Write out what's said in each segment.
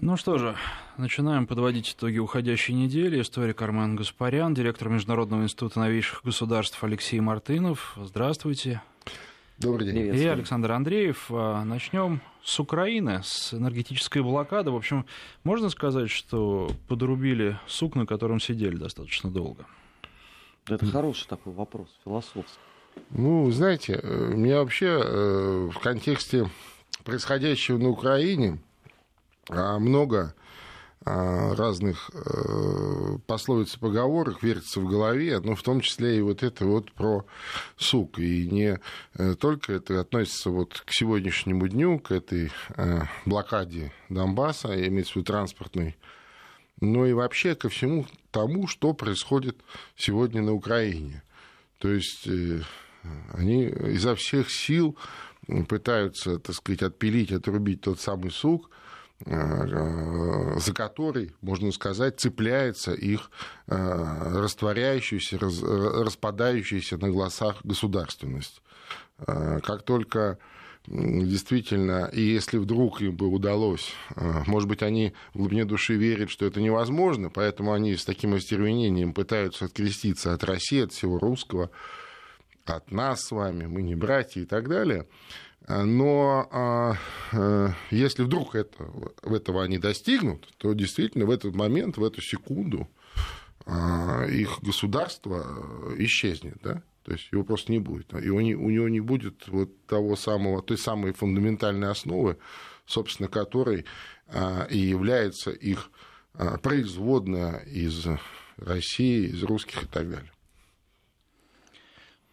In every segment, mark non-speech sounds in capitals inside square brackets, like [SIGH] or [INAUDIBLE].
Ну что же, начинаем подводить итоги уходящей недели. Историк Армен Гаспарян, директор Международного института новейших государств Алексей Мартынов. Здравствуйте. Добрый день. И Александр Андреев. А, Начнем с Украины, с энергетической блокады. В общем, можно сказать, что подрубили сук, на котором сидели достаточно долго? Это хороший такой вопрос, философский. Ну, знаете, э, мне вообще э, в контексте происходящего на Украине много а, разных э, пословиц и поговорок вертится в голове, но в том числе и вот это вот про сук. И не э, только это относится вот к сегодняшнему дню, к этой э, блокаде Донбасса, имеется в виду транспортной, но и вообще ко всему тому, что происходит сегодня на Украине. То есть они изо всех сил пытаются, так сказать, отпилить, отрубить тот самый сук – за который, можно сказать, цепляется их э, растворяющаяся, распадающаяся на глазах государственность. Э, как только действительно, и если вдруг им бы удалось, может быть, они в глубине души верят, что это невозможно, поэтому они с таким остервенением пытаются откреститься от России, от всего русского, от нас с вами, мы не братья и так далее – но а, э, если вдруг это, этого они достигнут, то действительно в этот момент, в эту секунду а, их государство исчезнет, да? То есть его просто не будет. И у него не будет вот того самого, той самой фундаментальной основы, собственно, которой а, и является их производная из России, из русских и так далее.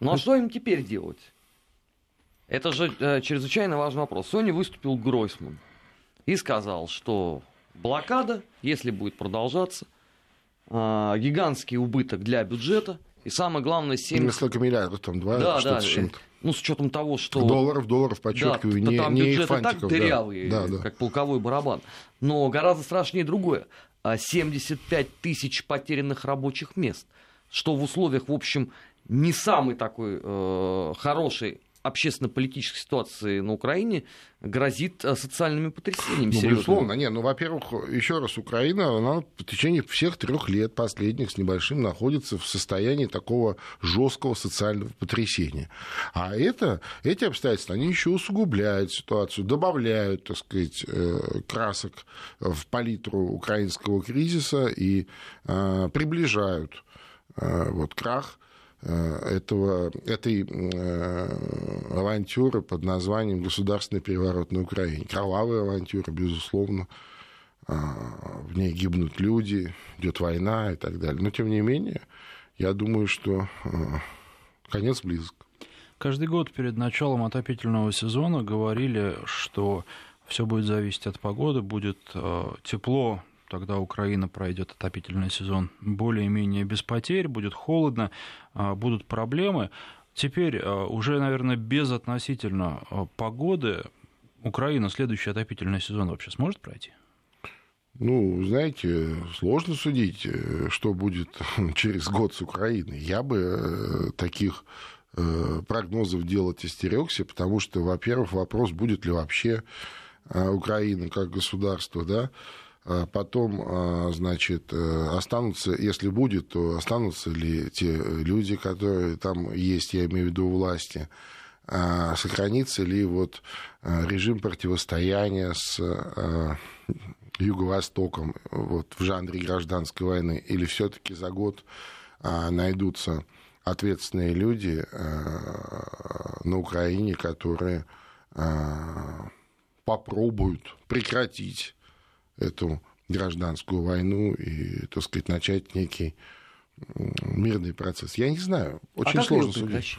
Ну а что им теперь делать? Это же э, чрезвычайно важный вопрос. Сегодня выступил Гройсман и сказал, что блокада, если будет продолжаться, э, гигантский убыток для бюджета, и самое главное, 70... Несколько миллиардов, там, два, да, что-то да, с чем-то. Ну, с учетом того, что... Долларов, долларов, подчеркиваю, да, не, там не бюджет фантиков, так дырявый, да, да, как полковой барабан. Но гораздо страшнее другое. 75 а тысяч потерянных рабочих мест, что в условиях, в общем, не самый такой э, хороший общественно-политической ситуации на Украине грозит э, социальными потрясениями. Ну, безусловно, нет. Ну, во-первых, еще раз, Украина, она в течение всех трех лет последних с небольшим находится в состоянии такого жесткого социального потрясения. А это, эти обстоятельства, они еще усугубляют ситуацию, добавляют, так сказать, э, красок в палитру украинского кризиса и э, приближают вот крах этого, этой э, авантюры под названием «Государственный переворот на Украине». Кровавая авантюра, безусловно. Э, в ней гибнут люди, идет война и так далее. Но, тем не менее, я думаю, что конец близок. Каждый год перед началом отопительного сезона говорили, что все будет зависеть от погоды, будет тепло тогда Украина пройдет отопительный сезон более-менее без потерь, будет холодно, а, будут проблемы. Теперь а, уже, наверное, без относительно а, погоды Украина следующий отопительный сезон вообще сможет пройти? Ну, знаете, сложно судить, э, что будет [LAUGHS] через год с Украиной. Я бы э, таких э, прогнозов делать остерегся, потому что, во-первых, вопрос, будет ли вообще Украина как государство, да, потом, а, значит, э, останутся, если будет, то останутся ли те люди, которые там есть, я имею в виду власти, а сохранится ли вот режим противостояния с Юго-Востоком вот, в жанре гражданской войны, или все-таки за год найдутся ответственные люди на Украине, которые попробуют прекратить эту гражданскую войну и, так сказать, начать некий мирный процесс. Я не знаю, очень а сложно судить.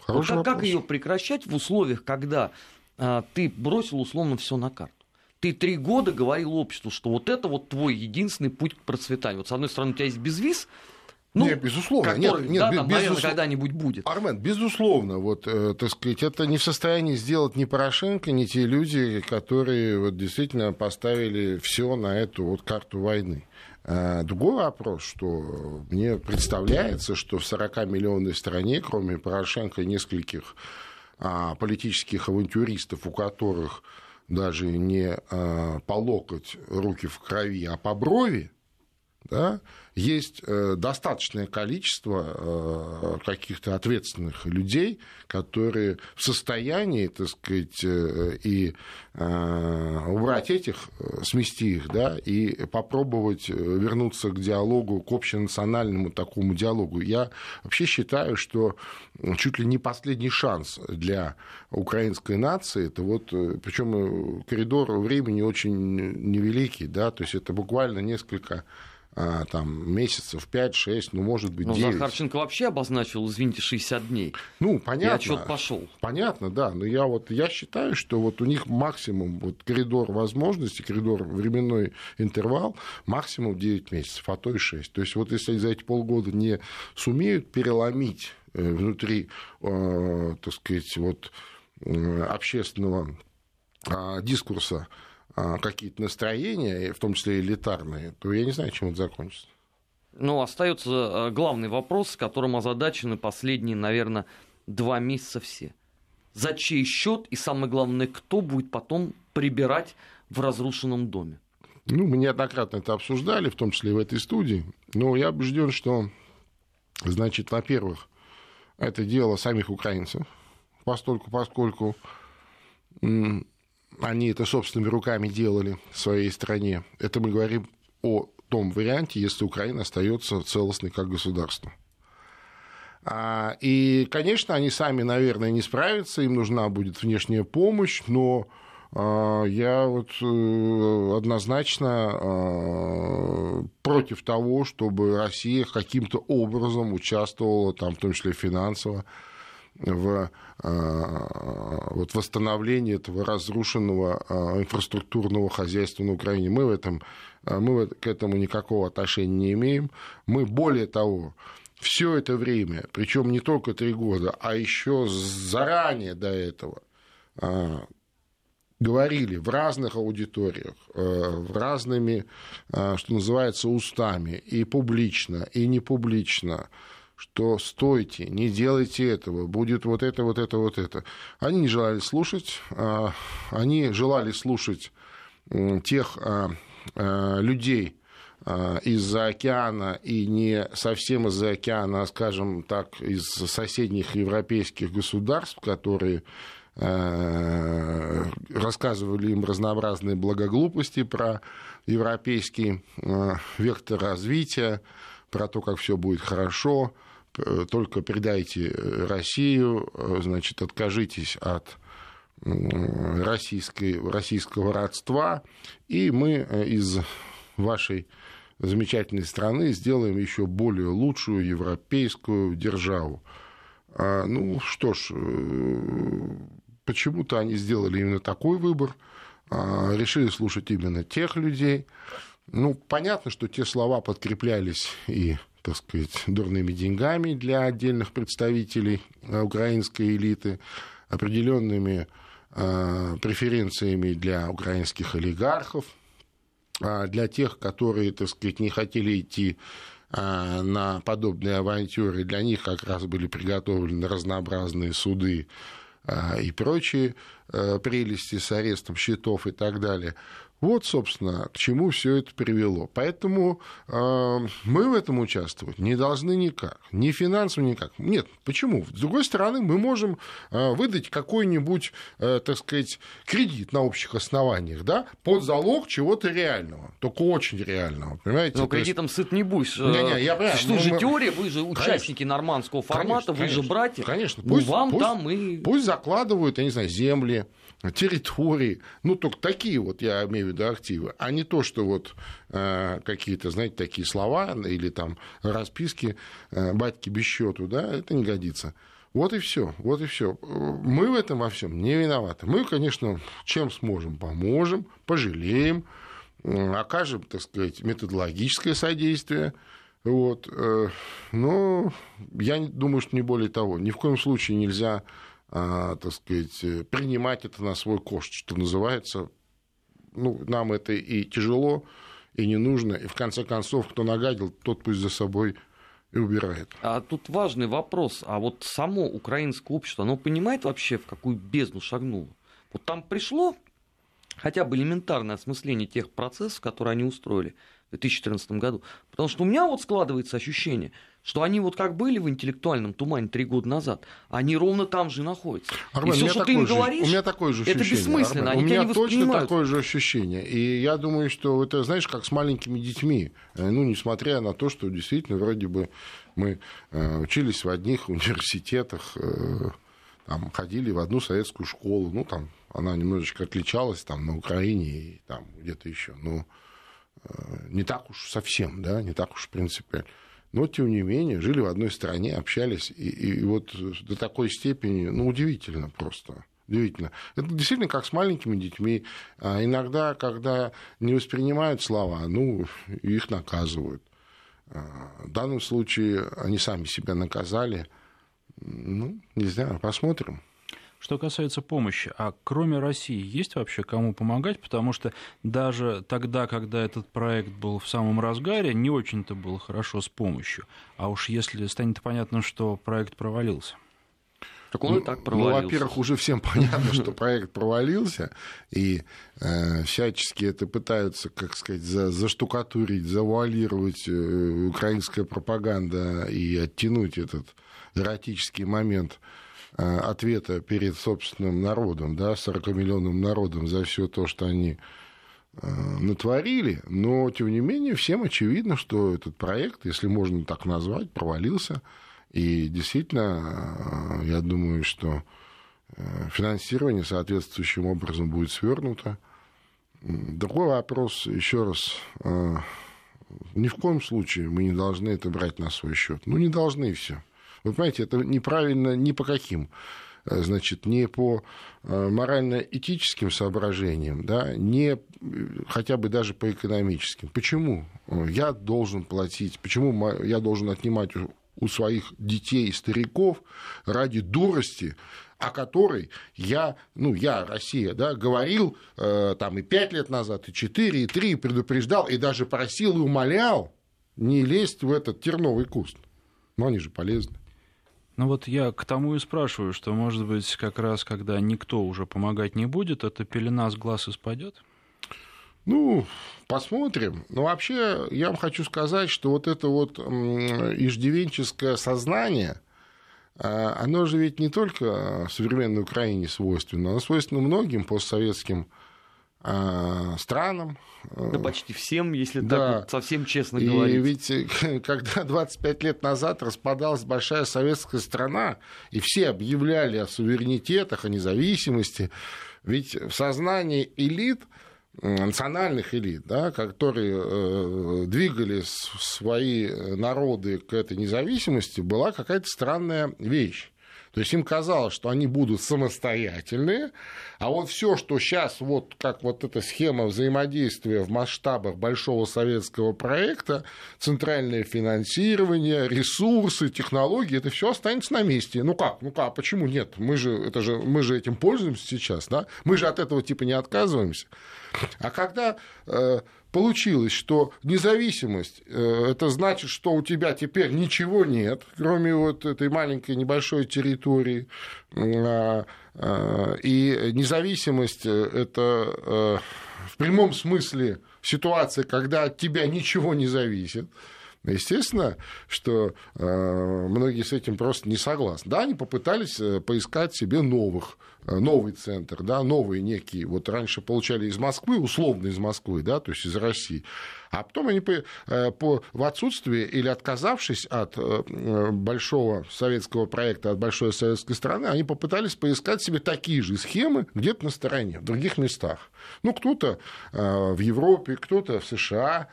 Хороший вот как, как ее прекращать в условиях, когда а, ты бросил условно все на карту? Ты три года говорил обществу, что вот это вот твой единственный путь к процветанию. Вот с одной стороны, у тебя есть безвиз, ну, нет, безусловно. Который, нет, нет, да, там, наверное, когда-нибудь будет. Армен, безусловно, вот, э, так сказать, это не в состоянии сделать ни Порошенко, ни те люди, которые вот, действительно поставили все на эту вот карту войны. А, другой вопрос, что мне представляется, что в 40-миллионной стране, кроме Порошенко и нескольких а, политических авантюристов, у которых даже не э, по локоть руки в крови, а по брови, да, есть э, достаточное количество э, каких-то ответственных людей, которые в состоянии, так сказать, э, и убрать этих, смести их, да, и попробовать вернуться к диалогу, к общенациональному такому диалогу. Я вообще считаю, что чуть ли не последний шанс для украинской нации, это вот, причем коридор времени очень невеликий, да, то есть это буквально несколько там, месяцев 5-6, ну, может быть, 9. Ну, Захарченко вообще обозначил, извините, 60 дней. Ну, понятно. И отчет пошел. Понятно, да. Но я вот я считаю, что вот у них максимум вот коридор возможностей, коридор временной интервал максимум 9 месяцев, а то и 6. То есть вот если за эти полгода не сумеют переломить э, внутри, э, так сказать, вот э, общественного э, дискурса а, какие-то настроения, в том числе элитарные, то я не знаю, чем это закончится. Ну, остается э, главный вопрос, с которым озадачены последние, наверное, два месяца все. За чей счет и, самое главное, кто будет потом прибирать в разрушенном доме? Ну, мы неоднократно это обсуждали, в том числе и в этой студии. Но я убежден, что, значит, во-первых, это дело самих украинцев, постольку, поскольку они это собственными руками делали в своей стране. Это мы говорим о том варианте, если Украина остается целостной как государство. А, и, конечно, они сами, наверное, не справятся, им нужна будет внешняя помощь, но а, я вот э, однозначно а, против того, чтобы Россия каким-то образом участвовала, там, в том числе финансово, в а, вот, восстановлении этого разрушенного а, инфраструктурного хозяйства на Украине. Мы, в этом, а, мы к этому никакого отношения не имеем. Мы, более того, все это время, причем не только три года, а еще заранее до этого, говорили в разных аудиториях, в разными, что называется, устами, и публично, и не публично, что стойте, не делайте этого, будет вот это, вот это, вот это. Они не желали слушать, а, они желали слушать тех а, а, людей из-за океана и не совсем из-за океана, а, скажем так, из соседних европейских государств, которые рассказывали им разнообразные благоглупости про европейский вектор развития, про то, как все будет хорошо, только предайте Россию, значит, откажитесь от российской, российского родства, и мы из вашей замечательной страны сделаем еще более лучшую европейскую державу. А, ну что ж, э, почему-то они сделали именно такой выбор, а, решили слушать именно тех людей. Ну, понятно, что те слова подкреплялись и так сказать, дурными деньгами для отдельных представителей э, украинской элиты, определенными э, преференциями для украинских олигархов, а для тех, которые, так сказать, не хотели идти э, на подобные авантюры, для них как раз были приготовлены разнообразные суды и прочие прелести с арестом счетов и так далее. Вот, собственно, к чему все это привело. Поэтому э, мы в этом участвовать не должны никак, ни финансово никак. Нет, почему? С другой стороны, мы можем э, выдать какой-нибудь, э, так сказать, кредит на общих основаниях, да, под залог чего-то реального, только очень реального, понимаете? Но кредитом есть... сыт не будешь. Не, не, я понимаю. Что же мы... теория, вы же участники конечно. нормандского формата, конечно, вы конечно, же братья. Конечно, пусть, ну, вам пусть, там и... Пусть закладывают, я не знаю, земли, территории, ну, только такие вот, я имею в виду активы, а не то, что вот э, какие-то, знаете, такие слова или там расписки э, батьки без счету, да, это не годится. Вот и все, вот и все. Мы в этом во всем не виноваты. Мы, конечно, чем сможем, поможем, пожалеем, окажем, так сказать, методологическое содействие. Вот. Э, но я думаю, что не более того. Ни в коем случае нельзя так сказать, принимать это на свой кошт, что называется. Ну, нам это и тяжело, и не нужно. И в конце концов, кто нагадил, тот пусть за собой и убирает. А тут важный вопрос. А вот само украинское общество, оно понимает вообще, в какую бездну шагнуло? Вот там пришло хотя бы элементарное осмысление тех процессов, которые они устроили в 2014 году. Потому что у меня вот складывается ощущение, что они вот как были в интеллектуальном тумане три года назад, они ровно там же находятся. Армен, и все, что ты им же, говоришь, у меня такое же ощущение, это бессмысленно, Армен, У меня точно такое же ощущение. И я думаю, что это, знаешь, как с маленькими детьми. Э, ну, несмотря на то, что действительно вроде бы мы э, учились в одних [LAUGHS] университетах, э, там, ходили в одну советскую школу, ну, там, она немножечко отличалась там на Украине и там где-то еще, но не так уж совсем, да, не так уж принципиально но, тем не менее, жили в одной стране, общались, и, и вот до такой степени, ну, удивительно просто. Удивительно. Это действительно как с маленькими детьми. А иногда, когда не воспринимают слова, ну, их наказывают. А, в данном случае они сами себя наказали. Ну, не знаю, посмотрим. Что касается помощи, а кроме России есть вообще кому помогать? Потому что даже тогда, когда этот проект был в самом разгаре, не очень-то было хорошо с помощью. А уж если станет понятно, что проект провалился. Так он ну, и так провалился. Ну, во-первых, уже всем [LAUGHS] понятно, что проект провалился, и э, всячески это пытаются, как сказать, за, заштукатурить, завуалировать э, украинская пропаганда и оттянуть этот эротический момент Э, ответа перед собственным народом, да, 40-миллионным народом за все то, что они э, натворили, но, тем не менее, всем очевидно, что этот проект, если можно так назвать, провалился. И действительно, э, я думаю, что финансирование соответствующим образом будет свернуто. Другой вопрос, еще раз, ни в коем случае мы не должны это брать на свой счет. Ну, не должны все. Вы понимаете, это неправильно ни по каким э, значит, не по э, морально-этическим соображениям, да, не хотя бы даже по экономическим. Почему я должен платить, почему я должен отнимать у своих детей и стариков ради дурости, о которой я, ну, я, Россия, да, говорил э, там и пять лет назад, и четыре, и три, предупреждал, и даже просил и умолял не лезть в этот терновый куст. Но они же полезны. Ну вот я к тому и спрашиваю, что, может быть, как раз когда никто уже помогать не будет, эта пелена с глаз испадет? Ну, посмотрим. Но вообще я вам хочу сказать, что вот это вот иждивенческое сознание, а, оно же ведь не только современной Украине свойственно, оно свойственно многим постсоветским странам. Да почти всем, если да. так вот совсем честно и говорить. И ведь [LAUGHS] когда 25 лет назад распадалась большая советская страна, и все объявляли о суверенитетах, о независимости, ведь в сознании элит, национальных элит, да, которые э, двигали свои народы к этой независимости, была какая-то странная вещь. То есть им казалось, что они будут самостоятельные, а вот все, что сейчас, вот как вот эта схема взаимодействия в масштабах большого советского проекта, центральное финансирование, ресурсы, технологии, это все останется на месте. Ну как? Ну как? Почему нет? Мы же, это же, мы же этим пользуемся сейчас, да? Мы же от этого типа не отказываемся. А когда э, получилось, что независимость э, это значит, что у тебя теперь ничего нет, кроме вот этой маленькой небольшой территории. А, а, и независимость э, это в прямом смысле ситуация, когда от тебя ничего не зависит. Естественно, что многие с этим просто не согласны. Да, они попытались поискать себе новых Э, новый центр, да, новые некие, вот раньше получали из Москвы, условно из Москвы, да, то есть из России, а потом они по, э, по, в отсутствии или отказавшись от э, большого советского проекта, от большой советской страны, они попытались поискать себе такие же схемы где-то на стороне, в других местах. Ну, кто-то в Европе, кто-то в США.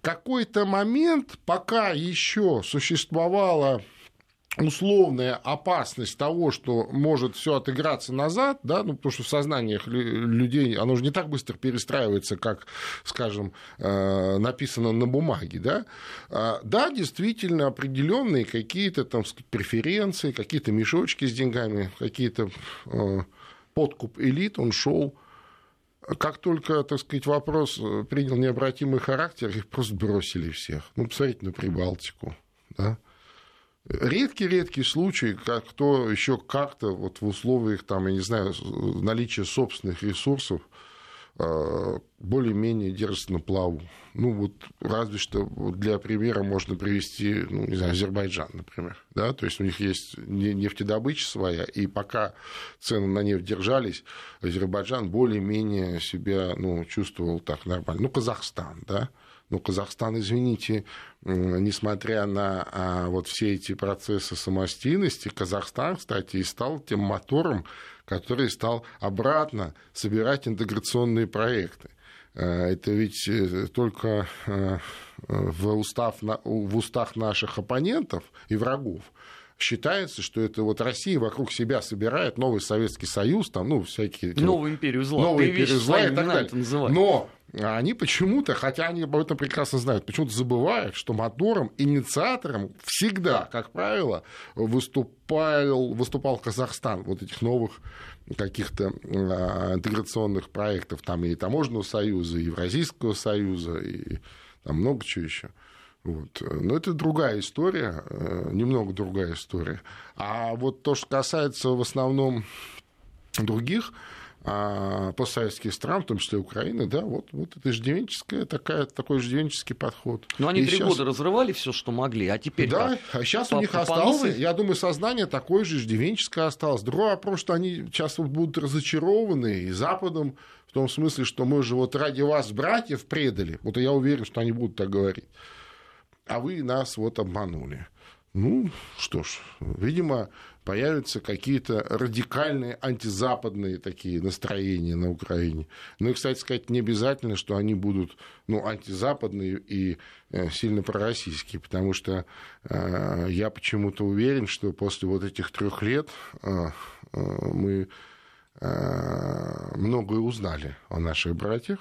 Какой-то момент, пока еще существовало условная опасность того, что может все отыграться назад, да, ну, потому что в сознаниях людей оно же не так быстро перестраивается, как, скажем, э, написано на бумаге, да, а, да, действительно, определенные какие-то там преференции, какие-то мешочки с деньгами, какие-то э, подкуп элит, он шел как только, так сказать, вопрос принял необратимый характер, их просто бросили всех. Ну, посмотрите на Прибалтику, да, Редкий-редкий случай, как кто еще как-то вот в условиях, там, я не знаю, наличия собственных ресурсов э, более-менее держится на плаву. Ну, вот разве что для примера можно привести, ну, не знаю, Азербайджан, например. Да? То есть у них есть нефтедобыча своя, и пока цены на нефть держались, Азербайджан более-менее себя ну, чувствовал так нормально. Ну, Казахстан, да. Ну, Казахстан, извините, несмотря на а, вот все эти процессы самостийности, Казахстан, кстати, и стал тем мотором, который стал обратно собирать интеграционные проекты. Э, это ведь э, только э, в, устав, в устах наших оппонентов и врагов считается, что это вот Россия вокруг себя собирает новый Советский Союз, там, ну, всякие... Новую империю зла. Новую империю зла и так далее. Но они почему-то, хотя они об этом прекрасно знают, почему-то забывают, что мотором, инициатором всегда, как правило, выступал, выступал Казахстан вот этих новых каких-то а, интеграционных проектов, там и Таможенного союза, и Евразийского союза, и там много чего еще. Вот. Но это другая история, э, немного другая история. А вот то, что касается в основном других а, постсоветских стран, в том числе Украины, да, вот, вот это иждивенческая такая, такой иждивенческий подход. Но они три сейчас... года разрывали все, что могли, а теперь Да, как? а сейчас по, у них по осталось, новой? я думаю, сознание такое же иждивенческое осталось. Другой вопрос, что они сейчас вот будут разочарованы и Западом, в том смысле, что мы же вот ради вас, братьев, предали. Вот я уверен, что они будут так говорить. А вы нас вот обманули. Ну, что ж, видимо, появятся какие-то радикальные антизападные такие настроения на Украине. Ну и, кстати сказать, не обязательно, что они будут ну, антизападные и э, сильно пророссийские, потому что э, я почему-то уверен, что после вот этих трех лет э, э, мы э, многое узнали о наших братьях,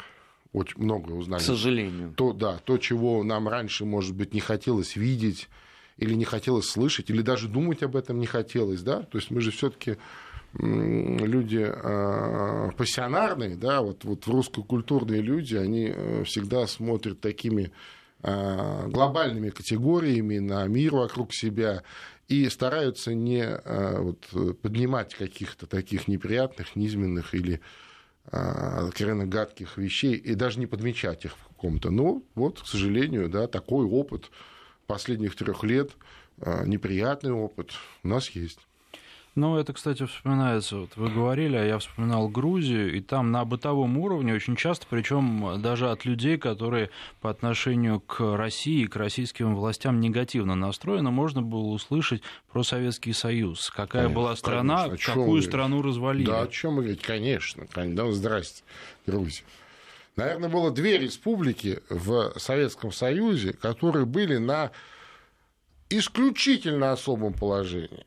очень многое узнали. К сожалению. То, да, то, чего нам раньше, может быть, не хотелось видеть, или не хотелось слышать, или даже думать об этом не хотелось, да, то есть мы же все-таки люди э, пассионарные, да, вот, вот русскокультурные люди, они э, всегда смотрят такими э, глобальными категориями на мир вокруг себя и стараются не э, вот, поднимать каких-то таких неприятных, низменных или откровенно гадких вещей и даже не подмечать их в каком-то. Но вот, к сожалению, да, такой опыт последних трех лет, а, неприятный опыт у нас есть. Ну, это, кстати, вспоминается. Вот вы говорили, а я вспоминал Грузию, и там на бытовом уровне очень часто, причем даже от людей, которые по отношению к России, к российским властям негативно настроены, можно было услышать про Советский Союз. Какая конечно, была страна, конечно. какую страну развалили. Да, о чем говорить, конечно. Да, здрасте, Грузия. Наверное, было две республики в Советском Союзе, которые были на исключительно особом положении.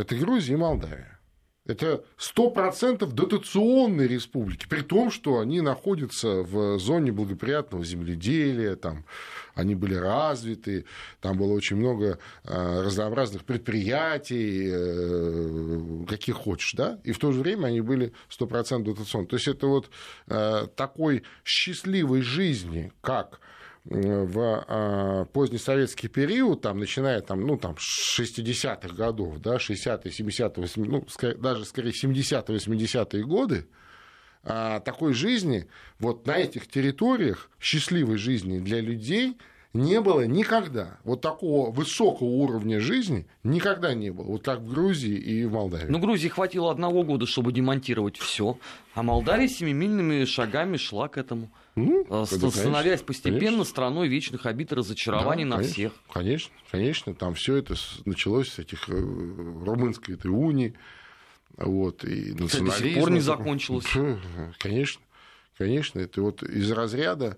Это Грузия и Молдавия. Это 100% дотационные республики, при том, что они находятся в зоне благоприятного земледелия, там, они были развиты, там было очень много а, разнообразных предприятий, э, каких хочешь, да, и в то же время они были 100% дотационные. То есть это вот э, такой счастливой жизни, как в а, позднесоветский период, там, начиная там, ну, там, с 60-х годов, да, 60-е, 70-е, ну, даже скорее 70-е, 80-е годы, а, такой жизни вот на этих территориях, счастливой жизни для людей не было никогда. Вот такого высокого уровня жизни никогда не было. Вот как в Грузии и в Молдавии. Ну, Грузии хватило одного года, чтобы демонтировать все, а Молдавия семимильными шагами шла к этому. Ну, становясь постепенно конечно. страной вечных обид и разочарований да, на конечно, всех. Конечно, конечно, там все это началось с этих э, румынской этой унии, вот, и национализма. До сих пор не закончилось. Конечно, конечно, это вот из разряда,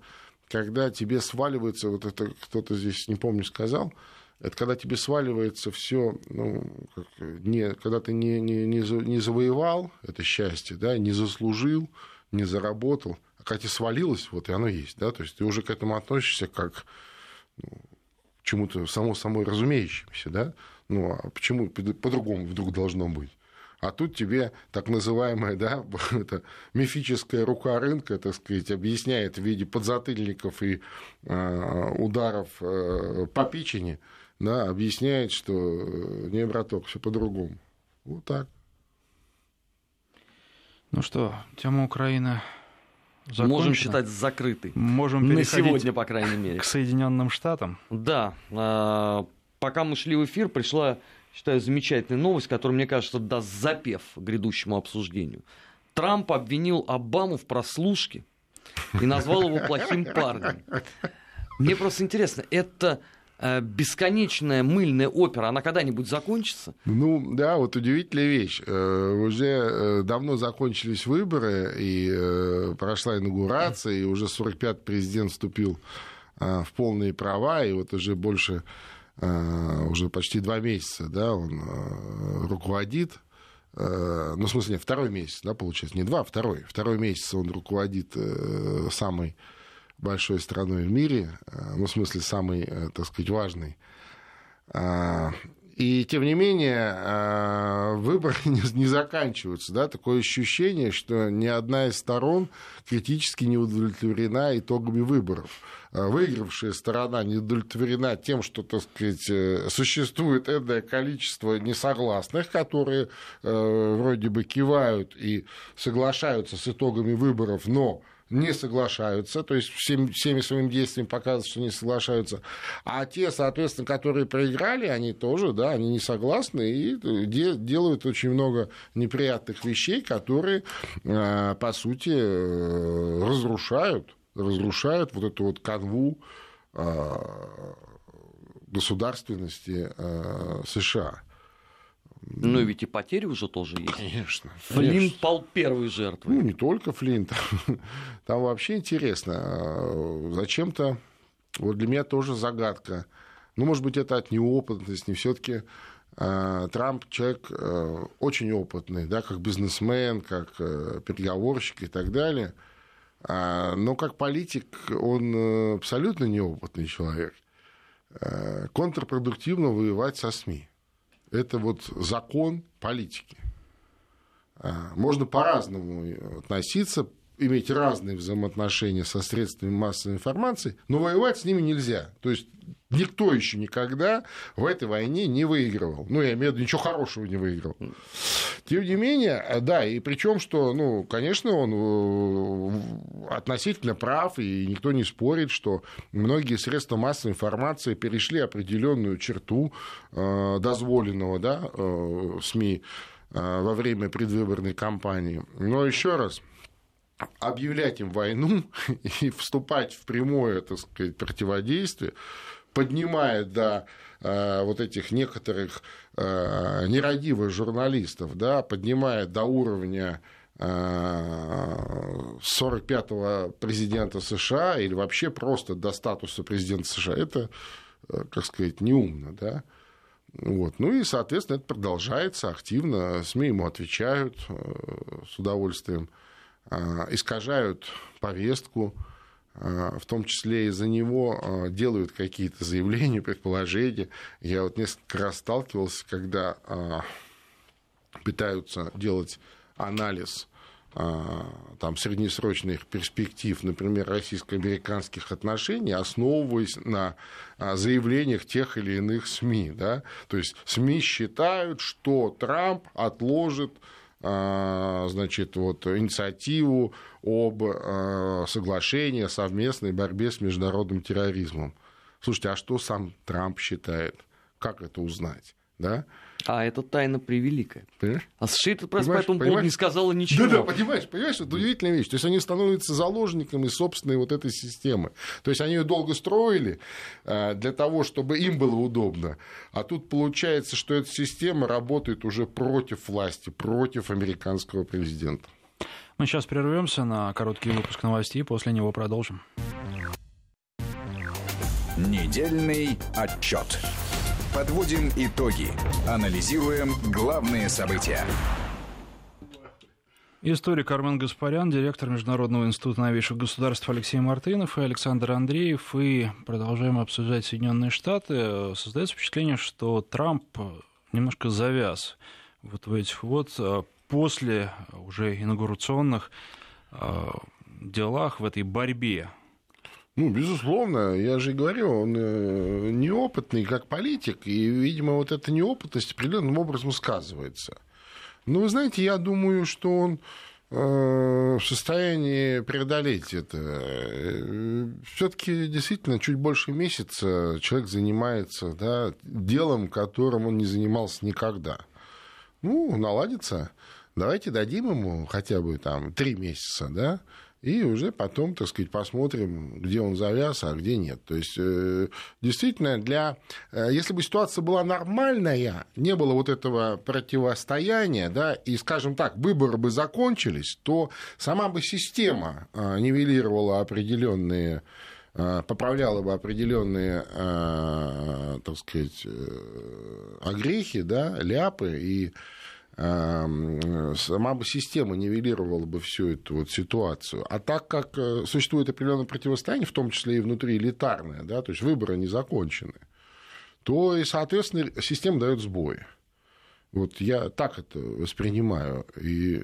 когда тебе сваливается, вот это кто-то здесь, не помню, сказал, это когда тебе сваливается все, ну, как, не, когда ты не, не, не, не завоевал это счастье, да, не заслужил, не заработал, а когда тебе свалилось, вот и оно есть, да, то есть ты уже к этому относишься как ну, к чему-то само собой разумеющемуся, да, ну, а почему по-другому вдруг должно быть? А тут тебе так называемая да, [LAUGHS] это мифическая рука рынка, так сказать, объясняет в виде подзатыльников и э, ударов э, по печени, да, объясняет, что э, не, браток, все по-другому. Вот так. Ну что, тема Украины закончена. можем считать закрытой. Можем На сегодня, по крайней мере. К Соединенным Штатам. Да. А, пока мы шли в эфир, пришла, считаю, замечательная новость, которая, мне кажется, даст запев грядущему обсуждению. Трамп обвинил Обаму в прослушке и назвал его плохим парнем. Мне просто интересно, это бесконечная мыльная опера, она когда-нибудь закончится? Ну, да, вот удивительная вещь. Э, уже э, давно закончились выборы, и прошла инаугурация, и уже 45-й президент вступил в полные права, и вот уже больше, уже почти два месяца, да, он руководит ну, в смысле, нет, второй месяц, да, получается, не два, а второй. Второй месяц он руководит самой большой страной в мире, э, ну, в смысле, самый, э, так сказать, важный. А, и, тем не менее, э, выборы [LAUGHS] не заканчиваются. Да? Такое ощущение, что ни одна из сторон критически не удовлетворена итогами выборов. Выигравшая сторона не удовлетворена тем, что, так сказать, существует энное количество несогласных, которые вроде бы кивают и соглашаются с итогами выборов, но не соглашаются, то есть всем, всеми своими действиями показывают, что не соглашаются. А те, соответственно, которые проиграли, они тоже, да, они не согласны и де, делают очень много неприятных вещей, которые, э, по сути, э, разрушают, разрушают вот эту вот канву э, государственности США. Ну, ведь и потери уже тоже есть. Конечно. Флинт конечно. пал первой жертвой. Ну, не только Флинт. [LAUGHS] Там вообще интересно. А, зачем-то, вот для меня тоже загадка. Ну, может быть, это от неопытности. Все-таки а, Трамп человек а, очень опытный, да, как бизнесмен, как переговорщик и так далее. Но как политик он абсолютно неопытный человек. Контрпродуктивно воевать со СМИ. Это вот закон политики. А, можно по-разному относиться, иметь разные взаимоотношения со средствами массовой информации, но воевать с ними нельзя. То есть никто еще никогда в этой войне не выигрывал. Ну, я имею в виду, ничего хорошего не выиграл. Тем не менее, да, и причем, что, ну, конечно, он э, относительно прав, и никто не спорит, что многие средства массовой информации перешли определенную черту э, дозволенного, да, э, СМИ во время предвыборной кампании. Но еще раз, объявлять им войну [LAUGHS] и вступать в прямое, так сказать, противодействие, поднимая до э, вот этих некоторых э, нерадивых журналистов, да, поднимая до уровня 45-го э, президента США или вообще просто до статуса президента США, это, как сказать, неумно, да. Вот. Ну и, соответственно, это продолжается активно, СМИ ему отвечают с удовольствием. А, искажают повестку, а, в том числе из-за него а, делают какие-то заявления, предположения. Я вот несколько раз сталкивался, когда пытаются делать анализ там, среднесрочных перспектив, например, российско-американских отношений, основываясь на заявлениях тех или иных СМИ. Да? То есть СМИ считают, что Трамп отложит значит, вот, инициативу об а, соглашении о совместной борьбе с международным терроризмом. Слушайте, а что сам Трамп считает? Как это узнать? Да? А это тайна превеликая. Понимаешь? А США по этому поводу не сказала ничего. Да, да, понимаешь, понимаешь, это удивительная вещь. То есть они становятся заложниками собственной вот этой системы. То есть они ее долго строили э, для того, чтобы им было удобно. А тут получается, что эта система работает уже против власти, против американского президента. Мы сейчас прервемся на короткий выпуск новостей, после него продолжим. Недельный отчет. Подводим итоги. Анализируем главные события. Историк Армен Гаспарян, директор Международного института новейших государств Алексей Мартынов и Александр Андреев. И продолжаем обсуждать Соединенные Штаты. Создается впечатление, что Трамп немножко завяз вот в этих вот а, после уже инаугурационных а, делах, в этой борьбе ну, безусловно, я же говорю, он э, неопытный как политик, и, видимо, вот эта неопытность определенным образом сказывается. Но вы знаете, я думаю, что он в состоянии преодолеть это. Все-таки действительно чуть больше месяца человек занимается да, делом, которым он не занимался никогда. Ну, наладится. Давайте дадим ему хотя бы там три месяца, да, и уже потом, так сказать, посмотрим, где он завяз, а где нет. То есть, э, действительно, для... Э, если бы ситуация была нормальная, не было вот этого противостояния, да, и, скажем так, выборы бы закончились, то сама бы система э, нивелировала определенные поправляла бы определенные, так сказать, огрехи, да, ляпы и сама бы система нивелировала бы всю эту вот ситуацию. А так как э, существует определенное противостояние, в том числе и внутри элитарное, да, то есть выборы не закончены, то и, соответственно, система дает сбои. Вот я так это воспринимаю. И э,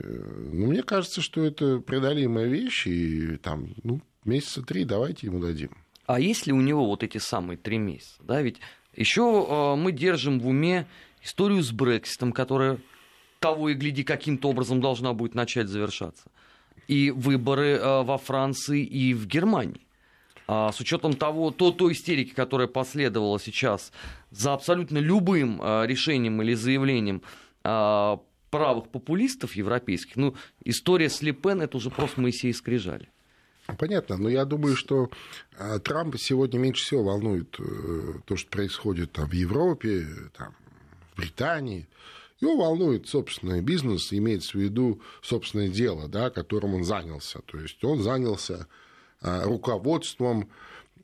ну, мне кажется, что это преодолимая вещь, и там, ну, месяца три давайте ему дадим. А есть ли у него вот эти самые три месяца? Да, ведь еще э, мы держим в уме историю с Брекситом, которая того и гляди, каким-то образом должна будет начать завершаться. И выборы э, во Франции и в Германии. А с учетом того, то, той истерики, которая последовала сейчас за абсолютно любым э, решением или заявлением э, правых популистов европейских, ну, история с Лепен это уже просто Моисей скрижали. Понятно, но я думаю, что Трамп сегодня меньше всего волнует то, что происходит там, в Европе, там, в Британии. Его волнует собственный бизнес, имеется в виду собственное дело, да, которым он занялся. То есть он занялся а, руководством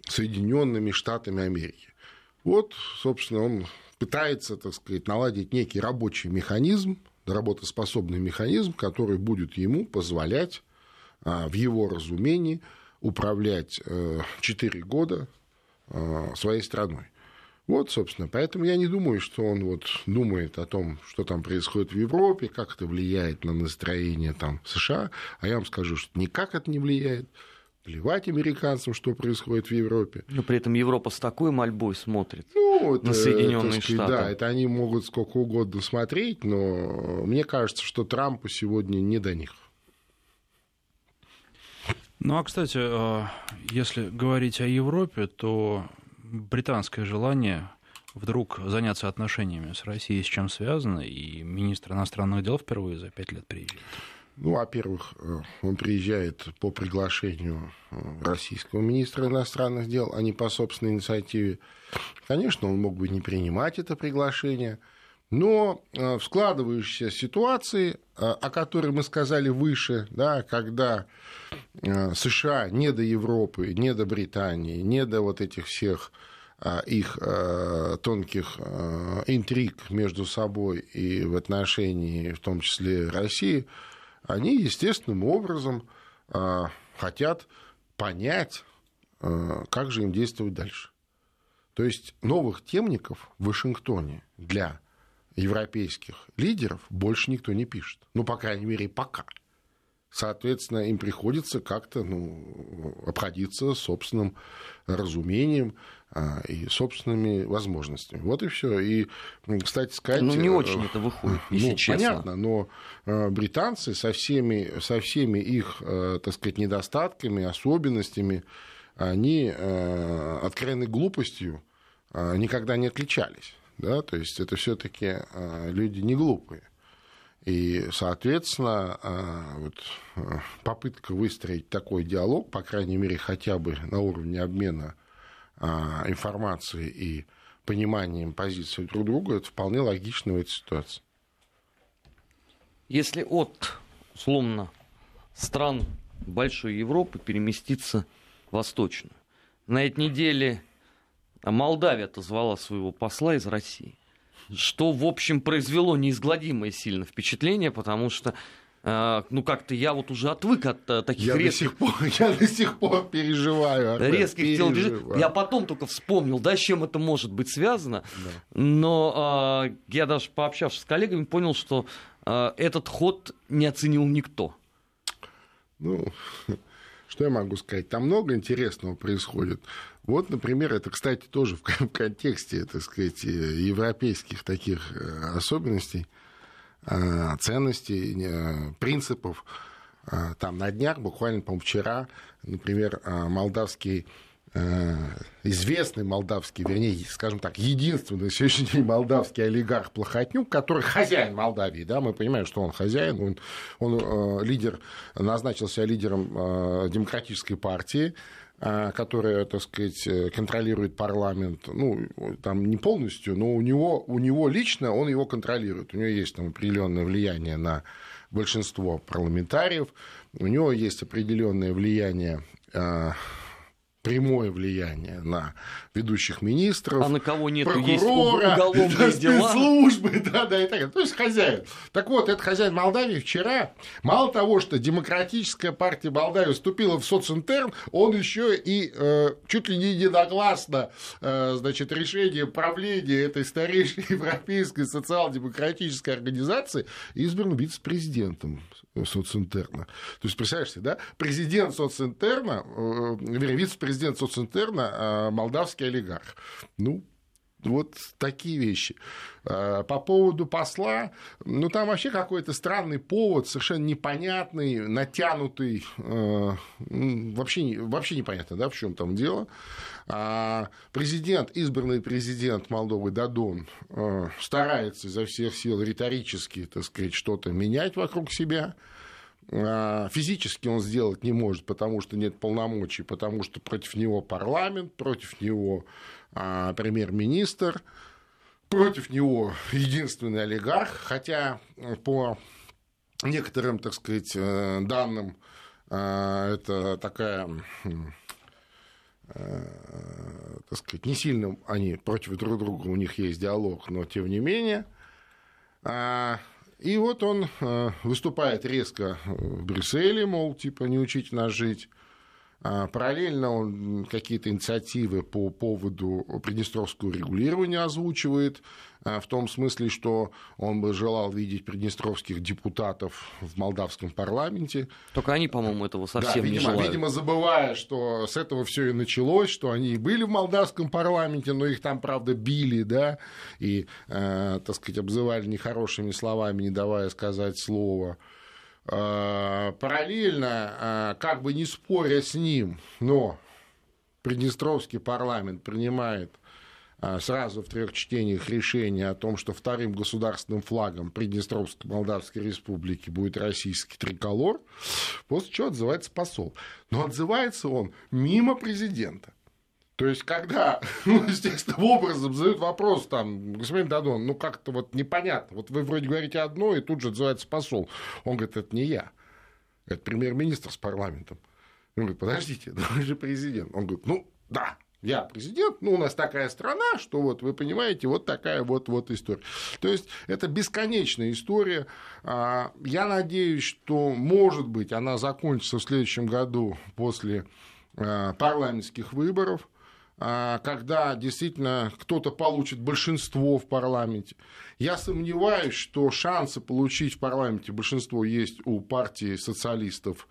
Соединенными Штатами Америки. Вот, собственно, он пытается, так сказать, наладить некий рабочий механизм, работоспособный механизм, который будет ему позволять а, в его разумении управлять 4 э, года а, своей страной. Вот, собственно, поэтому я не думаю, что он вот думает о том, что там происходит в Европе, как это влияет на настроение там в США, а я вам скажу, что никак это не влияет. Плевать американцам, что происходит в Европе. Но при этом Европа с такой мольбой смотрит ну, это, на Соединенные сказать, Штаты. Да, это они могут сколько угодно смотреть, но мне кажется, что Трампу сегодня не до них. Ну а, кстати, а, если говорить о Европе, то британское желание вдруг заняться отношениями с Россией с чем связано, и министр иностранных дел впервые за пять лет приезжает? Ну, во-первых, э, он приезжает по приглашению э, российского министра иностранных дел, а не по собственной инициативе. Конечно, он мог бы не принимать это приглашение, но э, в складывающейся ситуации, о которой мы сказали выше, да, когда США не до Европы, не до Британии, не до вот этих всех их тонких интриг между собой и в отношении, в том числе России, они естественным образом хотят понять, как же им действовать дальше. То есть новых темников в Вашингтоне для европейских лидеров больше никто не пишет. Ну, по крайней мере, пока. Соответственно, им приходится как-то ну, обходиться собственным разумением а, и собственными возможностями. Вот и все. И, кстати сказать... Ну, не очень э, это выходит, если ну, честно. Понятно, но э, британцы со всеми, со всеми их, э, так сказать, недостатками, особенностями, они откровенной глупостью никогда не отличались. Да? То есть это все-таки люди не глупые. И, соответственно, а, вот, а, попытка выстроить такой диалог, по крайней мере, хотя бы на уровне обмена а, информацией и пониманием позиции друг друга, это вполне логично в этой ситуации. Если от, условно, стран большой Европы переместиться в восточную, на этой неделе Молдавия отозвала своего посла из России что, в общем, произвело неизгладимое сильно впечатление, потому что э, ну, как-то я вот уже отвык от uh, таких я резких... До сих пор, [LAUGHS] я до сих пор переживаю. Резких телодвижений. Я потом только вспомнил, да, с чем это может быть связано. Да. Но uh, я даже пообщавшись с коллегами, понял, что uh, этот ход не оценил никто. Ну, [LAUGHS] что я могу сказать? Там много интересного происходит. Вот, например, это, кстати, тоже в контексте, так сказать, европейских таких э, особенностей, э, ценностей, э, принципов. там на днях, буквально, по-моему, вчера, например, молдавский известный молдавский, вернее, скажем так, единственный сегодняшний день молдавский олигарх Плохотнюк, который хозяин Молдавии, да, мы понимаем, что он хозяин, он, он э, лидер, назначил себя лидером э, демократической партии, э, которая, так сказать, контролирует парламент, ну, там не полностью, но у него, у него лично он его контролирует, у него есть там определенное влияние на большинство парламентариев, у него есть определенное влияние прямое влияние на ведущих министров, а на кого нет, прокурора, уголовные [LAUGHS] дела. спецслужбы, [LAUGHS] да, да, и так далее. То есть хозяин. Так вот, этот хозяин Молдавии вчера, мало того, что Демократическая партия Молдавии вступила в социнтерн, он еще и э, чуть ли не единогласно, э, значит, решение правления этой старейшей [LAUGHS] европейской социал-демократической организации избран вице-президентом социнтерна. То есть, представляешь себе, да, президент социнтерна, э, вернее, вице-президент социнтерна, э, молдавский олигарх. Ну, вот такие вещи. Э, по поводу посла, ну там вообще какой-то странный повод, совершенно непонятный, натянутый, вообще, вообще непонятно, да, в чем там дело. А президент, избранный президент Молдовы Дадон старается изо всех сил риторически, так сказать, что-то менять вокруг себя. А, физически он сделать не может, потому что нет полномочий, потому что против него парламент, против него а, премьер-министр, против него единственный олигарх, хотя по некоторым, так сказать, э, данным, а, это такая э, так сказать, не сильно они против друг друга, у них есть диалог, но тем не менее. И вот он э, выступает резко в Брюсселе, мол, типа, не учите нас жить. А параллельно он какие-то инициативы по поводу приднестровского регулирования озвучивает, а, в том смысле, что он бы желал видеть приднестровских депутатов в молдавском парламенте. Только они, по-моему, этого совсем да, видимо, не желают. Видимо, забывая, что с этого все и началось, что они и были в молдавском парламенте, но их там, правда, били, да, и, э, так сказать, обзывали нехорошими словами, не давая сказать слово. Э, параллельно, э, как бы не споря с ним, но Приднестровский парламент принимает э, сразу в трех чтениях решение о том, что вторым государственным флагом Приднестровской Молдавской Республики будет российский триколор, после чего отзывается посол. Но отзывается он мимо президента. То есть, когда, [LAUGHS] ну, естественным образом задают вопрос, там, господин Дадон, ну, как-то вот непонятно, вот вы вроде говорите одно, и тут же отзывается посол. Он говорит, это не я, это премьер-министр с парламентом. Он говорит, подождите, [LAUGHS] ну, вы же президент. Он говорит, ну, да, я президент, ну, у нас такая страна, что вот, вы понимаете, вот такая вот, вот история. То есть, это бесконечная история. А, я надеюсь, что, может быть, она закончится в следующем году после а, парламентских выборов, когда действительно кто-то получит большинство в парламенте. Я сомневаюсь, что шансы получить в парламенте большинство есть у партии социалистов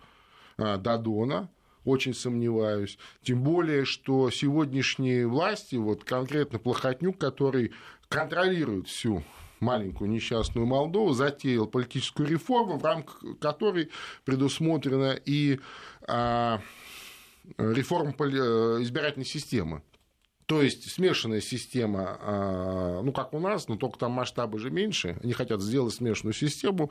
а, Дадона. Очень сомневаюсь. Тем более, что сегодняшние власти, вот конкретно Плохотнюк, который контролирует всю маленькую несчастную Молдову, затеял политическую реформу, в рамках которой предусмотрена и а, реформ э, избирательной системы. То есть смешанная система, а, ну, как у нас, но только там масштабы же меньше. Они хотят сделать смешанную систему,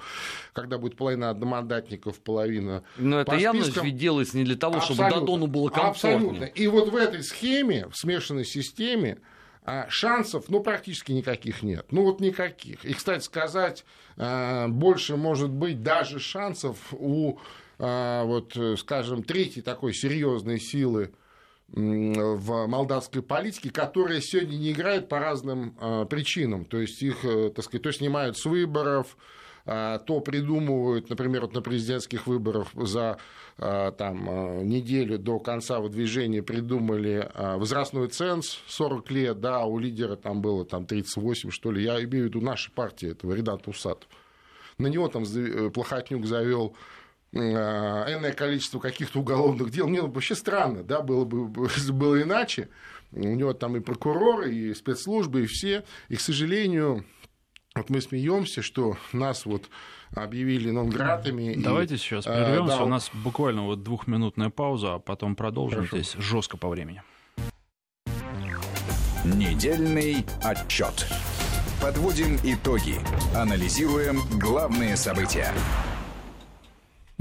когда будет половина одномандатников, половина Но это явно ведь делается не для того, чтобы абсолютно, Дадону было комфортнее. Абсолютно. И вот в этой схеме, в смешанной системе, а, шансов, ну, практически никаких нет. Ну, вот никаких. И, кстати сказать, а, больше может быть даже шансов у вот, э, скажем, третьей такой серьезной силы в молдавской политике, которая сегодня не играет по разным а, причинам. То есть их, э, так сказать, то снимают с выборов, а, то придумывают, например, вот на президентских выборах за там, неделю до конца выдвижения придумали возрастной ценз 40 лет, да, у лидера там было там 38, что ли, я имею в виду нашей партии, этого Рената Усатов. На него там э, Плохотнюк завел а, энное количество каких-то уголовных дел. Мне вообще странно, да, было бы [LAUGHS] было иначе. У него там и прокуроры, и спецслужбы, и все. И, к сожалению, вот мы смеемся, что нас вот объявили нонгратами. Давайте и, сейчас прервемся. Да, У нас буквально вот двухминутная пауза, а потом продолжим Хорошо. здесь жестко по времени. Недельный отчет. Подводим итоги. Анализируем главные события.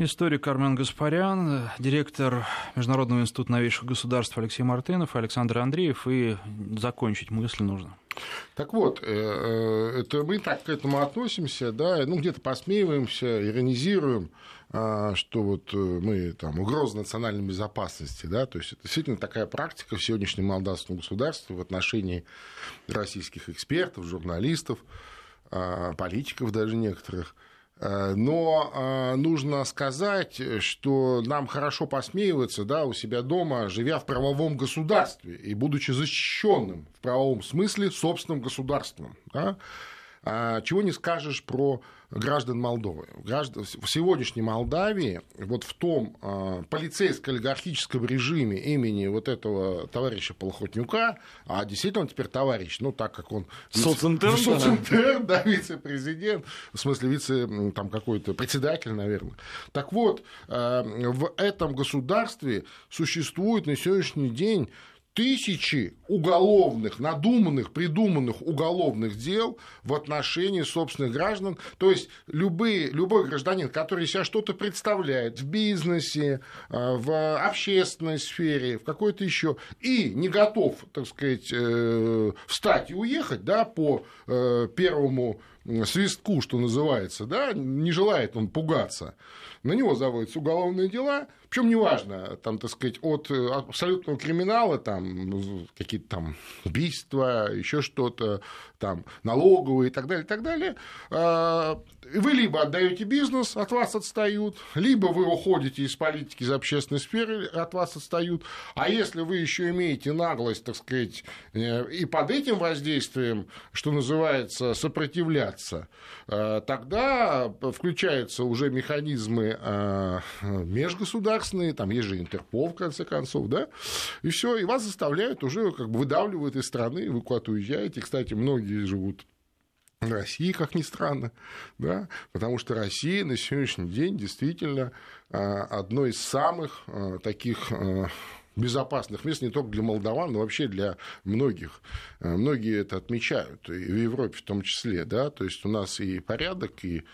Историк Армен Гаспарян, директор Международного института новейших государств Алексей Мартынов, Александр Андреев. И закончить мысль нужно. Так вот, э, э, это мы так к этому относимся, да, ну где-то посмеиваемся, иронизируем, а, что вот э, мы там угроза национальной безопасности, да, то есть это действительно такая практика в сегодняшнем молдавском государстве в отношении российских экспертов, журналистов, а, политиков даже некоторых – но э, нужно сказать, что нам хорошо посмеиваться да, у себя дома, живя в правовом государстве и будучи защищенным в правовом смысле собственным государством. Да? А чего не скажешь про граждан Молдовы. В сегодняшней Молдавии, вот в том а, полицейско-олигархическом режиме имени вот этого товарища Полохотнюка, а действительно он теперь товарищ, ну, так как он... Социнтерн, Социнтерн, да, вице-президент, в смысле вице, там, какой-то председатель, наверное. Так вот, а, в этом государстве существует на сегодняшний день тысячи уголовных, надуманных, придуманных уголовных дел в отношении собственных граждан. То есть любые, любой гражданин, который себя что-то представляет в бизнесе, э, в общественной сфере, в какой-то еще, и не готов, так сказать, э, встать и уехать да, по э, первому свистку, что называется, да, не желает он пугаться, на него заводятся уголовные дела, причем неважно, там, так сказать, от абсолютного криминала, там, какие-то там убийства, еще что-то, там, налоговые и так далее, и так далее, а, вы либо отдаете бизнес, от вас отстают, либо вы уходите из политики, из общественной сферы, от вас отстают. А если вы еще имеете наглость, так сказать, э, и под этим воздействием, что называется, сопротивляться, э, тогда включаются уже механизмы э, межгосударственные, там есть же Интерпол, в конце концов, да, и все, и вас заставляют уже, как бы выдавливают из страны, вы куда-то уезжаете. Кстати, многие живут России, как ни странно, да, потому что Россия на сегодняшний день действительно а, одно из самых а, таких а, безопасных мест не только для молдаван, но вообще для многих. Многие это отмечают, и в Европе в том числе, да, то есть у нас и порядок, и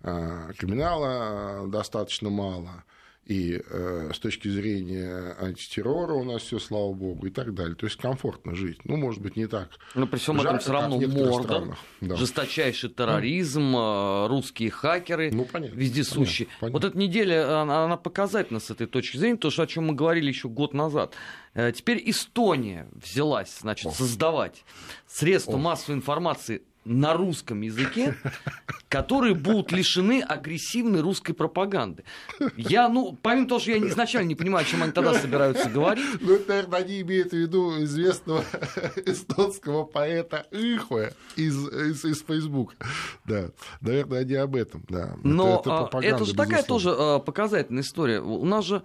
криминала достаточно мало, и э, с точки зрения антитеррора у нас все, слава богу, и так далее. То есть комфортно жить. Ну, может быть, не так. Но при всем этом все равно Мордор, да. жесточайший терроризм, ну. русские хакеры, ну, понятно, вездесущие. Понятно, понятно. Вот эта неделя, она, она показательна с этой точки зрения, то, что, о чем мы говорили еще год назад. Э, теперь Эстония взялась, значит, создавать средства массовой информации на русском языке, [LAUGHS] которые будут лишены агрессивной русской пропаганды. Я, ну, помимо того, что я изначально не понимаю, о чем они тогда собираются говорить. Ну, это, наверное, они имеют в виду известного [LAUGHS] эстонского поэта Ихуэ из, из, из Фейсбука. Да, наверное, они об этом, да. Но это, это, это же такая тоже а, показательная история. У нас же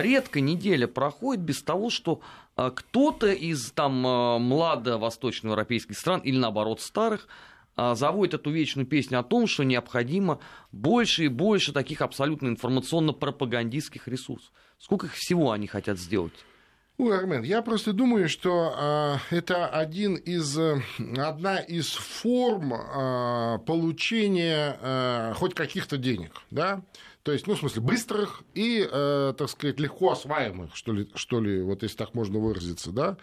редко неделя проходит без того, что а, кто-то из там а, младо-восточноевропейских стран или наоборот старых а, заводит эту вечную песню о том, что необходимо больше и больше таких абсолютно информационно-пропагандистских ресурсов. Сколько их всего они хотят сделать? Ой, Армен, я просто думаю, что э, это один из, одна из форм э, получения э, хоть каких-то денег. Да? То есть, ну, в смысле, быстрых и, э, так сказать, легко осваиваемых, что ли, что ли, вот если так можно выразиться, да.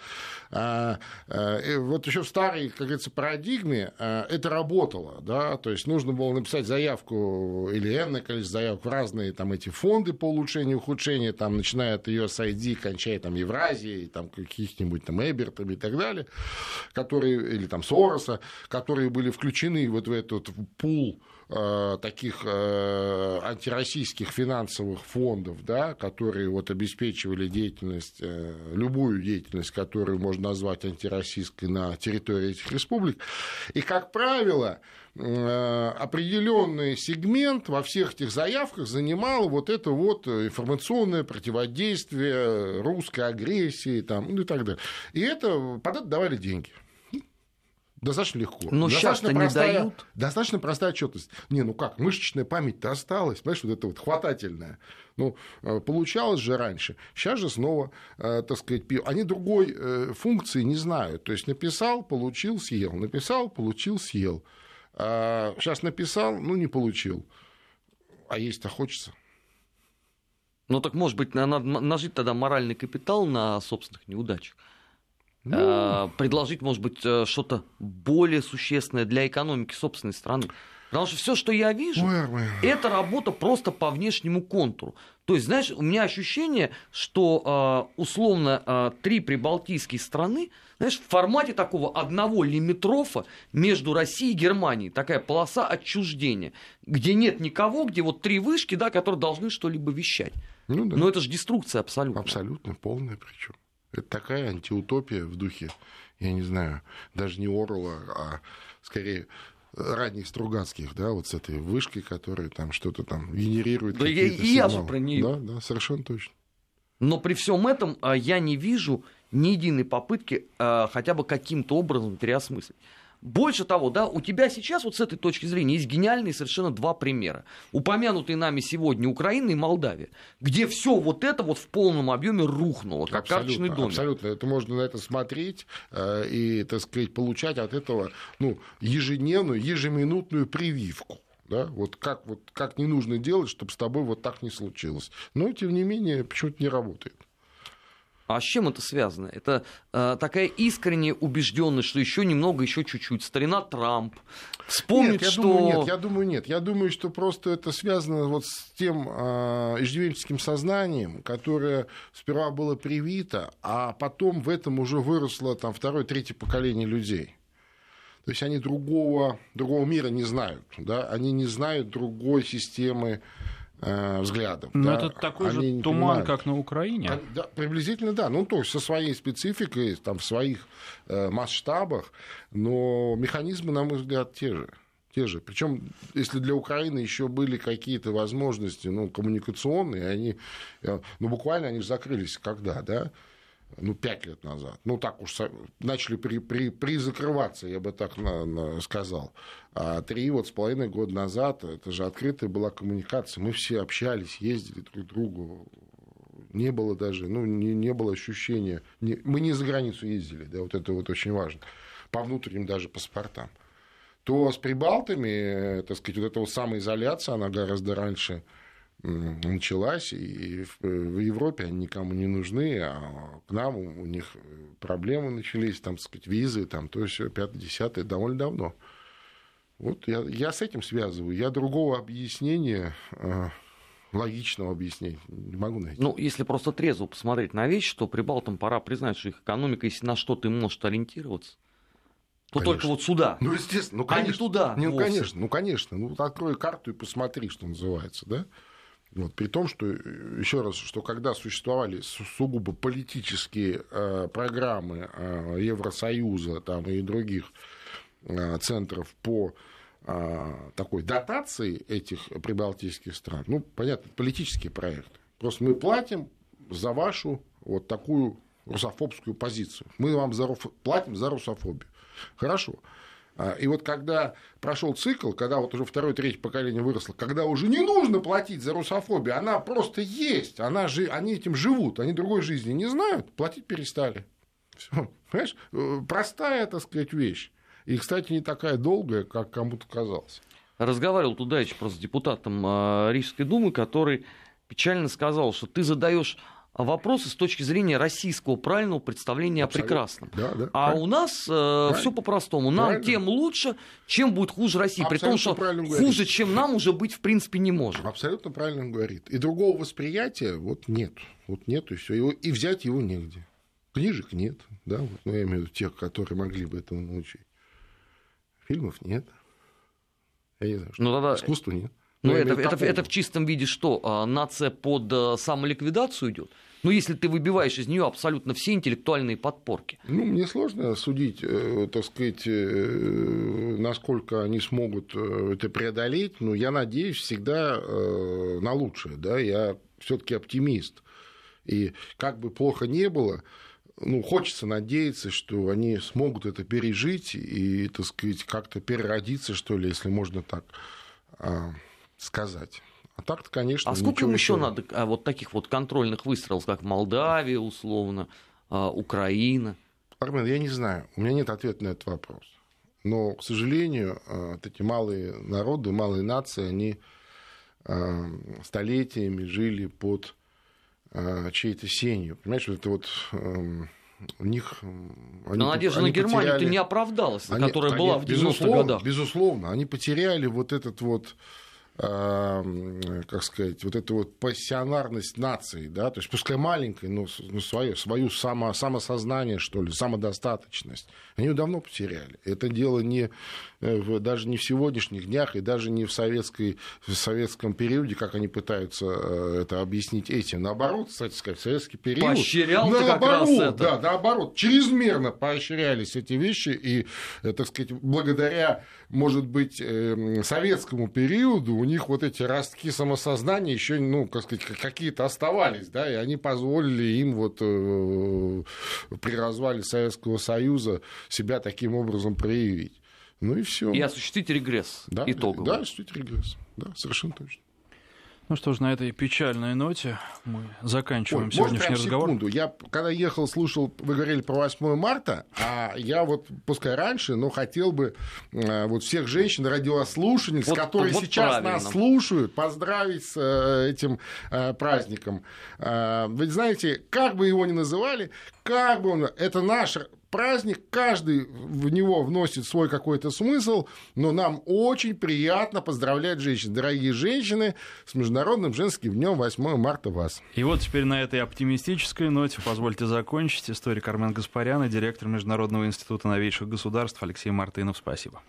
А, э, вот еще в старой, как говорится, парадигме э, это работало, да, то есть нужно было написать заявку или энное количество заявок в разные там эти фонды по улучшению, ухудшению, там, начиная от USAID, кончая там Евразией, там каких-нибудь там Эбертами и так далее, которые, или там Сороса, которые были включены вот в этот пул таких э, антироссийских финансовых фондов, да, которые вот обеспечивали деятельность, э, любую деятельность, которую можно назвать антироссийской на территории этих республик. И, как правило, определенный сегмент во всех этих заявках занимал вот это вот информационное противодействие русской агрессии там, ну и так далее. И это, под это давали деньги Достаточно легко. Но достаточно сейчас-то не дают. Достаточно простая отчетность. Не, ну как, мышечная память-то осталась, понимаешь, вот это вот хватательная. Ну, э, получалось же раньше. Сейчас же снова, э, так сказать, они другой э, функции не знают. То есть написал, получил, съел. Написал, получил, съел. А сейчас написал, ну, не получил. А есть-то хочется. Ну, так, может быть, надо нажить тогда моральный капитал на собственных неудачах. Ну... А, предложить, может быть, э, что-то более существенное для экономики собственной страны. Потому что все, что я вижу, ой, это работа просто по внешнему контуру. То есть, знаешь, у меня ощущение, что а, условно три прибалтийские страны, знаешь, в формате такого одного лимитрофа между Россией и Германией, такая полоса отчуждения, где нет никого, где вот три вышки, да, которые должны что-либо вещать. Ну, да. Но это же деструкция абсолютно. Абсолютно, полная причем. Это такая антиутопия в духе, я не знаю, даже не Орла, а скорее ранних Стругацких, да, вот с этой вышкой, которая там что-то там генерирует. Да я, и я же про нее. Да, да, совершенно точно. Но при всем этом а, я не вижу ни единой попытки а, хотя бы каким-то образом переосмыслить. Больше того, да, у тебя сейчас вот с этой точки зрения есть гениальные совершенно два примера. Упомянутые нами сегодня Украина и Молдавия, где все вот это вот в полном объеме рухнуло, как абсолютно, карточный домик. Абсолютно. Это можно на это смотреть э, и, так сказать, получать от этого ну, ежедневную, ежеминутную прививку. Да? Вот как, вот как не нужно делать, чтобы с тобой вот так не случилось. Но, тем не менее, почему-то не работает. А с чем это связано? Это э, такая искренняя убежденность, что еще немного, еще чуть-чуть. Старина Трамп вспомнит, нет, я что... Думаю, нет, я думаю, нет. Я думаю, что просто это связано вот с тем э, иждивенческим сознанием, которое сперва было привито, а потом в этом уже выросло там второе, третье поколение людей. То есть они другого, другого мира не знают, да? они не знают другой системы взглядов. Но да, это такой же туман, понимают. как на Украине. А, да, приблизительно да. Ну, то есть со своей спецификой, там, в своих э, масштабах, но механизмы, на мой взгляд, те же. Те же. Причем, если для Украины еще были какие-то возможности ну, коммуникационные, они, э, ну, буквально они закрылись когда, да? Ну, пять лет назад. Ну, так уж начали при, при, призакрываться, я бы так на, на, сказал. А три вот с половиной года назад это же открытая была коммуникация. Мы все общались, ездили друг к другу. Не было даже, ну, не, не было ощущения. Не, мы не за границу ездили, да, вот это вот очень важно. По внутренним даже паспортам. То с прибалтами, э, так сказать, вот эта вот самоизоляция, она гораздо раньше началась, и в Европе они никому не нужны, а к нам у них проблемы начались, там, так сказать, визы, там, то есть все, пятое-десятое, довольно давно. Вот я, я с этим связываю. Я другого объяснения, э, логичного объяснения не могу найти. Ну, если просто трезво посмотреть на вещи, то прибалтам пора признать, что их экономика, если на что-то может ориентироваться, то конечно. только вот сюда. Ну, естественно, ну, конечно. А не туда. Ну, конечно, ну, конечно. Ну, открой карту и посмотри, что называется, да? Вот, при том, что, еще раз, что когда существовали сугубо политические э, программы э, Евросоюза там, и других э, центров по э, такой дотации этих прибалтийских стран, ну, понятно, политические проекты. Просто мы платим за вашу вот такую русофобскую позицию. Мы вам за, платим за русофобию. Хорошо. А, и вот когда прошел цикл, когда вот уже второе, третье поколение выросло, когда уже не нужно платить за русофобию, она просто есть, она же, они этим живут, они другой жизни не знают, платить перестали. Всё. Понимаешь? Э, простая, так сказать, вещь. И, кстати, не такая долгая, как кому-то казалось. Разговаривал туда еще просто с депутатом а, Рижской думы, который печально сказал, что ты задаешь вопросы с точки зрения российского правильного представления Абсолютно. о прекрасном. Да, да, а правильно. у нас э, все по-простому. Нам правильно. тем лучше, чем будет хуже России. Абсолютно При том, что хуже, говорит. чем нам, уже быть в принципе не может. Абсолютно правильно говорит. И другого восприятия вот нет. Вот нет, и все. Его, и взять его негде. Книжек нет, да, вот, ну, я имею в виду тех, которые могли бы этому научить. Фильмов нет. Я не знаю, что. Ну, тогда... искусства нет. Ну, это, это, это в чистом виде что? А, нация под э, самоликвидацию идет? Ну, если ты выбиваешь из нее абсолютно все интеллектуальные подпорки. Ну, мне сложно судить, э, так сказать, э, насколько они смогут это преодолеть, но я надеюсь всегда на лучшее, да, я все таки оптимист. И как бы плохо не было, ну, хочется надеяться, что они смогут это пережить и, так сказать, как-то переродиться, что ли, если можно так а, сказать. А так-то, конечно, А сколько им еще надо а, вот таких вот контрольных выстрелов, как Молдавия, условно, а, Украина? Армен, я не знаю, у меня нет ответа на этот вопрос. Но, к сожалению, а, вот эти малые народы, малые нации, они а, столетиями жили под чьей-то сенью. Понимаешь, вот это вот эм, у них... они Но надежда они на Германию-то потеряли- не оправдалась, они- которая они- была в 90-х безусловно, годах. Безусловно, они потеряли вот этот вот как сказать, вот эту вот пассионарность нации, да, то есть пускай маленькой, но, но свое, свою само, самосознание, что ли, самодостаточность, они ее давно потеряли. Это дело не, э, даже не в сегодняшних днях и даже не в, советской, в советском периоде, как они пытаются э, это объяснить этим. Наоборот, кстати сказать, в советский период... Поощрялся как наоборот, раз это. Да, наоборот, чрезмерно поощрялись эти вещи, и, э, так сказать, благодаря, может быть, э, советскому периоду у них вот эти ростки самосознания еще, ну, как сказать, какие-то оставались, да, и они позволили им вот э, при развале Советского Союза себя таким образом проявить. Ну и все. И осуществить регресс Да, итоговый. да, осуществить регресс. Да, совершенно точно. Ну что ж, на этой печальной ноте мы заканчиваем Ой, сегодняшний прям разговор. секунду? Я когда ехал, слушал, вы говорили про 8 марта, а я вот, пускай раньше, но хотел бы э, вот всех женщин, радиослушательниц, Вот- которые вот сейчас правильно. нас слушают, поздравить с э, этим э, праздником. Э, Вы знаете, как бы его ни называли, как бы он... Это наш праздник, каждый в него вносит свой какой-то смысл, но нам очень приятно поздравлять женщин. Дорогие женщины, с Международным женским днем 8 марта вас. И вот теперь на этой оптимистической ноте позвольте закончить. Историк Армен Гаспарян и директор Международного института новейших государств Алексей Мартынов. Спасибо.